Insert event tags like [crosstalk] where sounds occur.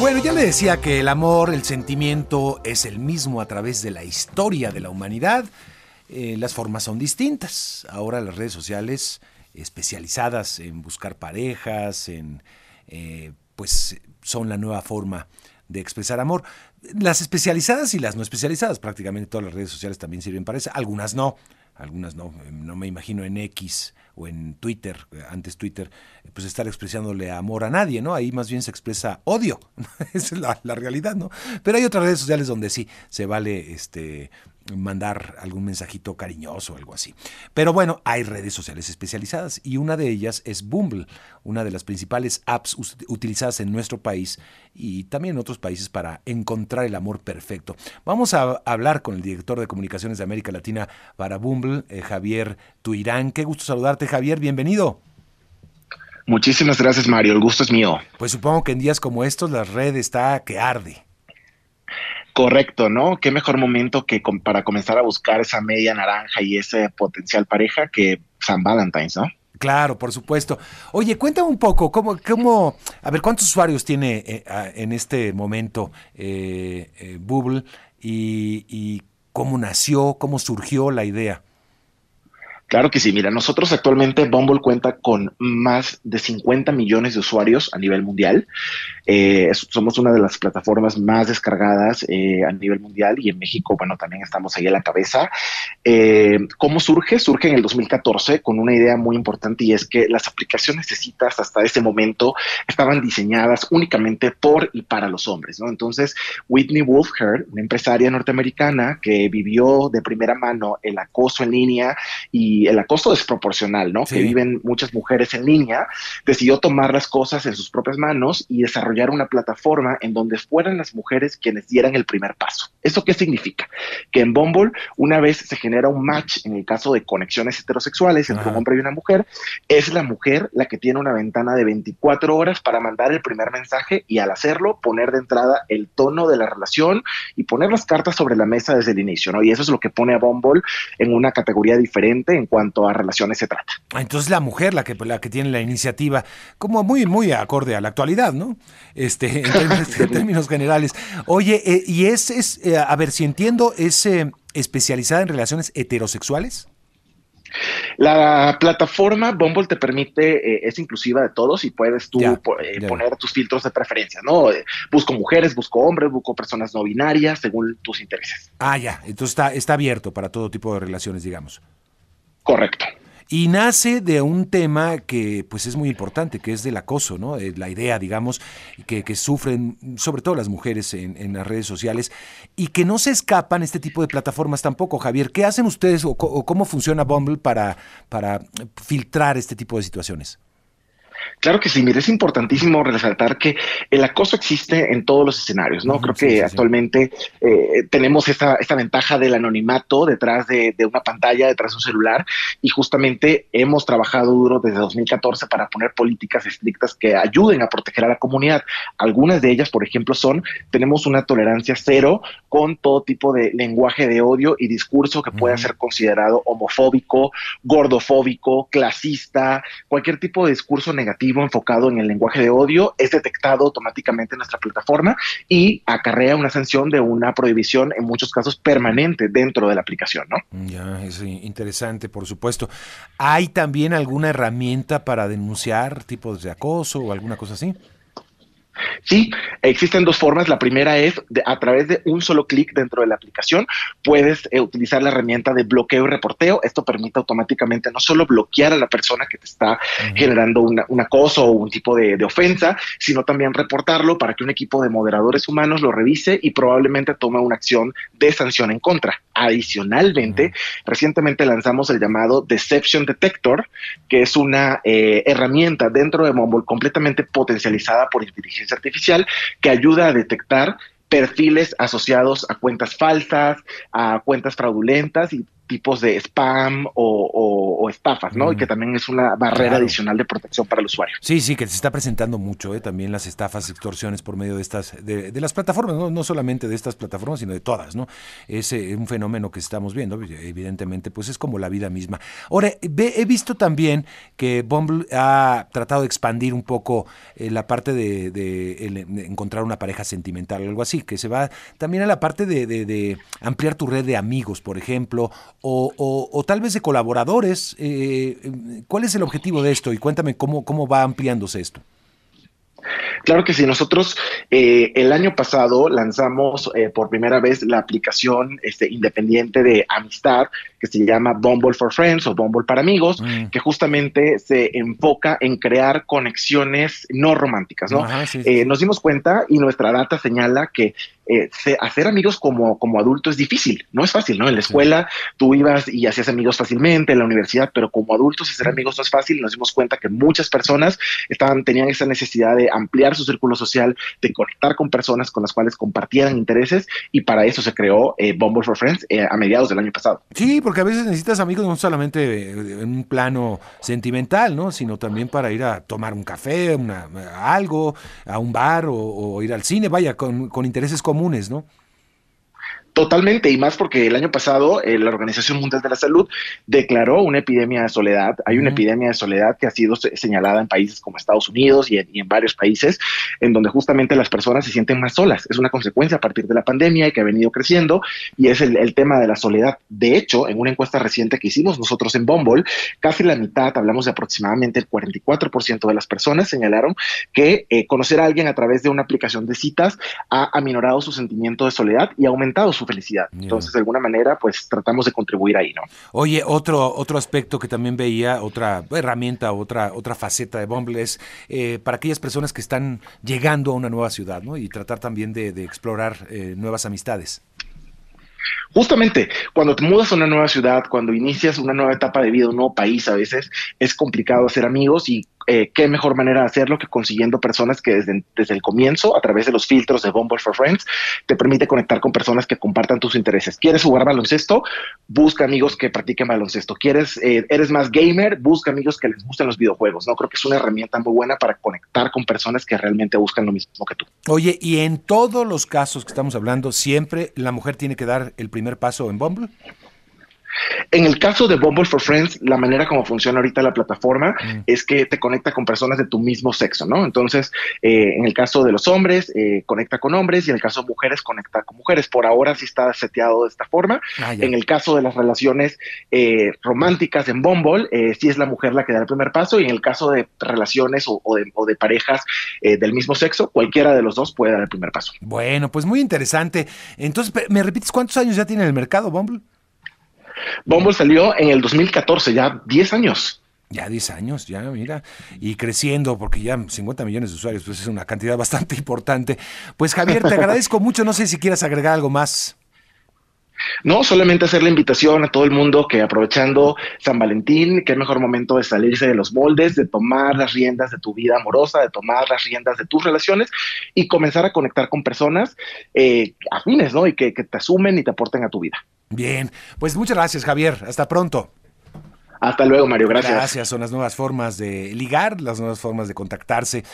Bueno, ya le decía que el amor, el sentimiento es el mismo a través de la historia de la humanidad. Eh, las formas son distintas. Ahora las redes sociales especializadas en buscar parejas, en eh, pues son la nueva forma de expresar amor. Las especializadas y las no especializadas, prácticamente todas las redes sociales también sirven para eso, algunas no, algunas no, no me imagino en X o en Twitter, antes Twitter, pues estar expresándole amor a nadie, ¿no? Ahí más bien se expresa odio, [laughs] es la, la, realidad, ¿no? Pero hay otras redes sociales donde sí se vale este mandar algún mensajito cariñoso o algo así. Pero bueno, hay redes sociales especializadas y una de ellas es Bumble, una de las principales apps utilizadas en nuestro país y también en otros países para encontrar el amor perfecto. Vamos a hablar con el director de comunicaciones de América Latina para Bumble, eh, Javier Tuirán. Qué gusto saludarte, Javier, bienvenido. Muchísimas gracias, Mario. El gusto es mío. Pues supongo que en días como estos la red está que arde. Correcto, ¿no? Qué mejor momento que para comenzar a buscar esa media naranja y ese potencial pareja que San Valentine's, ¿no? Claro, por supuesto. Oye, cuéntame un poco, ¿cómo, cómo a ver, cuántos usuarios tiene eh, en este momento eh, eh, Bubble y, y cómo nació, cómo surgió la idea? Claro que sí, mira, nosotros actualmente Bumble cuenta con más de 50 millones de usuarios a nivel mundial. Eh, somos una de las plataformas más descargadas eh, a nivel mundial y en México, bueno, también estamos ahí a la cabeza. Eh, ¿Cómo surge? Surge en el 2014 con una idea muy importante y es que las aplicaciones de citas hasta ese momento estaban diseñadas únicamente por y para los hombres, ¿no? Entonces, Whitney Wolfhard, una empresaria norteamericana que vivió de primera mano el acoso en línea y el acoso desproporcional, ¿no? Que viven muchas mujeres en línea, decidió tomar las cosas en sus propias manos y desarrollar una plataforma en donde fueran las mujeres quienes dieran el primer paso. ¿Eso qué significa? Que en Bumble, una vez se genera un match, en el caso de conexiones heterosexuales entre un hombre y una mujer, es la mujer la que tiene una ventana de 24 horas para mandar el primer mensaje y al hacerlo poner de entrada el tono de la relación y poner las cartas sobre la mesa desde el inicio, ¿no? Y eso es lo que pone a Bumble en una categoría diferente en cuanto a relaciones se trata. Entonces la mujer la que, la que tiene la iniciativa, como muy, muy acorde a la actualidad, ¿no? Este, en [laughs] términos, generales. Oye, eh, y es, es eh, a ver, si entiendo, es eh, especializada en relaciones heterosexuales. La plataforma Bumble te permite, eh, es inclusiva de todos y puedes tú eh, poner tus filtros de preferencia, ¿no? Eh, busco mujeres, busco hombres, busco personas no binarias, según tus intereses. Ah, ya, entonces está, está abierto para todo tipo de relaciones, digamos. Correcto. Y nace de un tema que pues es muy importante, que es del acoso, ¿no? La idea, digamos, que, sufren sobre todo las mujeres en, las redes sociales y que no se escapan este tipo de plataformas tampoco. Javier, ¿qué hacen ustedes o, o cómo funciona Bumble para, para filtrar este tipo de situaciones? Claro que sí, mire, es importantísimo resaltar que el acoso existe en todos los escenarios, ¿no? Creo que actualmente eh, tenemos esta, esta, ventaja del anonimato detrás de, una pantalla, detrás de un celular, y justamente hemos trabajado duro desde 2014 para poner políticas estrictas que ayuden a proteger a la comunidad. Algunas de ellas, por ejemplo, son, tenemos una tolerancia cero con todo tipo de lenguaje de odio y discurso que pueda ser considerado homofóbico, gordofóbico, clasista, cualquier tipo de discurso negativo enfocado en el lenguaje de odio es detectado automáticamente en nuestra plataforma y acarrea una sanción de una prohibición en muchos casos permanente dentro de la aplicación, ¿no? Ya, es interesante, por supuesto. ¿Hay también alguna herramienta para denunciar tipos de acoso o alguna cosa así? Sí, existen dos formas. La primera es a través de un solo clic dentro de la aplicación puedes eh, utilizar la herramienta de bloqueo y reporteo. Esto permite automáticamente no solo bloquear a la persona que te está generando un acoso o un tipo de, ofensa, sino también reportarlo para que un equipo de moderadores humanos lo revise y probablemente tome una acción de sanción en contra. Adicionalmente, recientemente lanzamos el llamado Deception Detector, que es una eh, herramienta dentro de Mumble completamente potencializada por inteligencia artificial que ayuda a detectar perfiles asociados a cuentas falsas, a cuentas fraudulentas y tipos de spam o, estafas, ¿no? Y que también es una barrera adicional de protección para el usuario. Sí, sí, que se está presentando mucho, ¿eh? también las estafas, extorsiones por medio de estas, de, las plataformas, ¿no? no solamente de estas plataformas, sino de todas, ¿no? Es eh, un fenómeno que estamos viendo, evidentemente, pues es como la vida misma. Ahora, he visto también que Bumble ha tratado de expandir un poco eh, la parte de, encontrar una pareja sentimental, algo así, que se va también a la parte de, ampliar tu red de amigos, por ejemplo, o, tal vez de colaboradores. Eh, ¿Cuál es el objetivo de esto? Y cuéntame cómo, cómo va ampliándose esto. Claro que sí, nosotros eh, el año pasado lanzamos eh, por primera vez la aplicación este, independiente de amistad que se llama Bumble for Friends o Bumble para amigos, mm. que justamente se enfoca en crear conexiones no románticas, ¿no? Eh, nos dimos cuenta y nuestra data señala que hacer amigos como, como adulto es difícil, no es fácil, ¿no? En la escuela tú ibas y hacías amigos fácilmente, en la universidad, pero como adultos hacer amigos no es fácil. Nos dimos cuenta que muchas personas estaban, tenían esa necesidad de ampliar su círculo social, de conectar con personas con las cuales compartieran intereses y para eso se creó eh, Bumble for Friends eh, a mediados del año pasado. Sí, porque a veces necesitas amigos no solamente en un plano sentimental, ¿no? sino también para ir a tomar un café, una, algo, a un bar o, ir al cine, vaya, con intereses comunes, ¿no? Totalmente, y más porque el año pasado eh, la Organización Mundial de la Salud declaró una epidemia de soledad. Hay una epidemia de soledad que ha sido señalada en países como Estados Unidos y en, varios países, en donde justamente las personas se sienten más solas. Es una consecuencia a partir de la pandemia y que ha venido creciendo, y es el, tema de la soledad. De hecho, en una encuesta reciente que hicimos nosotros en Bumble, casi la mitad, hablamos de aproximadamente el 44% de las personas señalaron que eh, conocer a alguien a través de una aplicación de citas ha aminorado su sentimiento de soledad y ha aumentado su felicidad. Entonces, de alguna manera, pues tratamos de contribuir ahí, ¿no? Oye, otro, otro aspecto que también veía, otra herramienta, otra, otra faceta de Bumble es eh, para aquellas personas que están llegando a una nueva ciudad, ¿no? Y tratar también de, explorar eh, nuevas amistades. Justamente, cuando te mudas a una nueva ciudad, cuando inicias una nueva etapa de vida, un nuevo país, a veces es complicado hacer amigos y eh, qué mejor manera de hacerlo que consiguiendo personas que desde, desde, el comienzo, a través de los filtros de Bumble for Friends, te permite conectar con personas que compartan tus intereses. ¿Quieres jugar baloncesto? Busca amigos que practiquen baloncesto. ¿Quieres, eh, eres más gamer? Busca amigos que les gusten los videojuegos. No creo que es una herramienta muy buena para conectar con personas que realmente buscan lo mismo que tú. Oye, y en todos los casos que estamos hablando, siempre la mujer tiene que dar el primer paso en Bumble. En el caso de Bumble for Friends, la manera como funciona ahorita la plataforma mm. es que te conecta con personas de tu mismo sexo, ¿no? Entonces, eh, en el caso de los hombres, eh, conecta con hombres y en el caso de mujeres, conecta con mujeres. Por ahora sí está seteado de esta forma. Ah, en el caso de las relaciones eh, románticas en Bumble, sí es la mujer la que da el primer paso y en el caso de relaciones o, de, parejas del mismo sexo, cualquiera de los dos puede dar el primer paso. Bueno, pues muy interesante. Entonces, ¿me repites cuántos años ya tiene el mercado Bumble? Bumble salió en el 2014, ya 10 años. Ya 10 años, ya mira, y creciendo, porque ya 50 millones de usuarios, pues es una cantidad bastante importante. Pues Javier, te [laughs] agradezco mucho, no sé si quieras agregar algo más. No, solamente hacer la invitación a todo el mundo que aprovechando San Valentín, qué mejor momento de salirse de los moldes, de tomar las riendas de tu vida amorosa, de tomar las riendas de tus relaciones y comenzar a conectar con personas eh, afines, ¿no? Y que, que te asumen y te aporten a tu vida. Bien, pues muchas gracias Javier, hasta pronto. Hasta luego, Mario. Gracias. Gracias. Son las nuevas formas de ligar, las nuevas formas de contactarse.